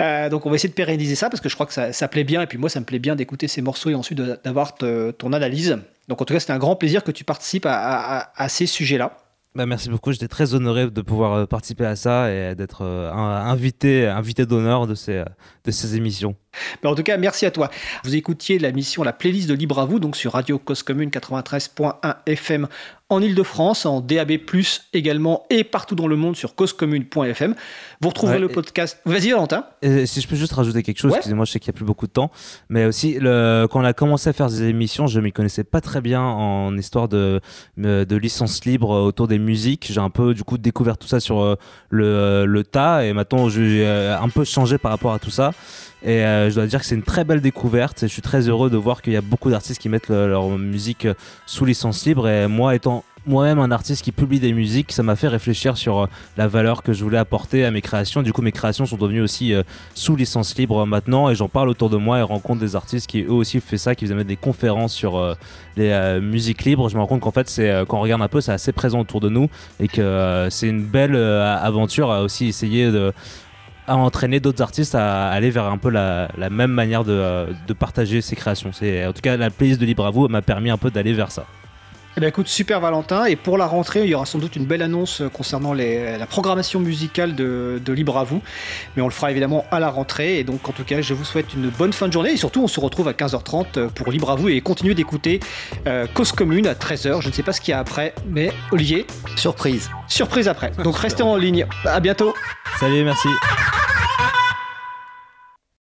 Euh, donc, on va essayer de pérenniser ça parce que je crois que ça, ça plaît bien. Et puis, moi, ça me plaît bien d'écouter ces morceaux et ensuite d'avoir ton analyse. Donc, en tout cas, c'était un grand plaisir que tu participes à, à- à- à ces sujets-là. Bah, merci beaucoup, j'étais très honoré de pouvoir euh, participer à ça et d'être euh, invité, invité d'honneur de ces, euh, émissions. En tout cas, merci à toi. Vous écoutiez la mission, la playlist de Libre à vous, donc sur Radio Cause Commune 93.1 FM en Ile-de-France, en DAB+, également, et partout dans le monde sur causecommune.fm. Vous retrouverez Ouais, le podcast. Vas-y, Valentin. Et si je peux juste rajouter quelque chose, Ouais. excusez-moi, je sais qu'il n'y a plus beaucoup de temps, mais aussi le, quand on a commencé à faire des émissions, je ne m'y connaissais pas très bien en histoire de, euh, de licence libre autour des musiques. J'ai un peu du coup découvert tout ça sur euh, le, le tas et maintenant j'ai euh, un peu changé par rapport à tout ça. Et euh, je dois dire que c'est une très belle découverte. Et je suis très heureux de voir qu'il y a beaucoup d'artistes qui mettent le- leur musique euh, sous licence libre. Et moi, étant moi-même un artiste qui publie des musiques, ça m'a fait réfléchir sur euh, la valeur que je voulais apporter à mes créations. Du coup, mes créations sont devenues aussi euh, sous licence libre maintenant. Et j'en parle autour de moi et rencontre des artistes qui eux aussi font ça, qui faisaient des conférences sur euh, les euh, musiques libres. Je me rends compte qu'en fait, c'est euh, quand on regarde un peu, c'est assez présent autour de nous et que euh, c'est une belle euh, aventure à aussi essayer de entraîner d'autres artistes à aller vers un peu la, même manière de, euh, partager ses créations. En tout cas la playlist de Libre à vous m'a permis un peu d'aller vers ça. Eh bien, écoute, super Valentin. Et pour la rentrée, il y aura sans doute une belle annonce euh, concernant les- la programmation musicale de, de Libre à vous. Mais on le fera évidemment à la rentrée. Et donc, en tout cas, je vous souhaite une bonne fin de journée. Et surtout, on se retrouve à 15h30 pour Libre à vous et continuez d'écouter euh, Cause Commune à 13h. Je ne sais pas ce qu'il y a après, mais Olivier, Surprise. surprise après. Donc, restez en ligne. À bientôt. Salut, merci.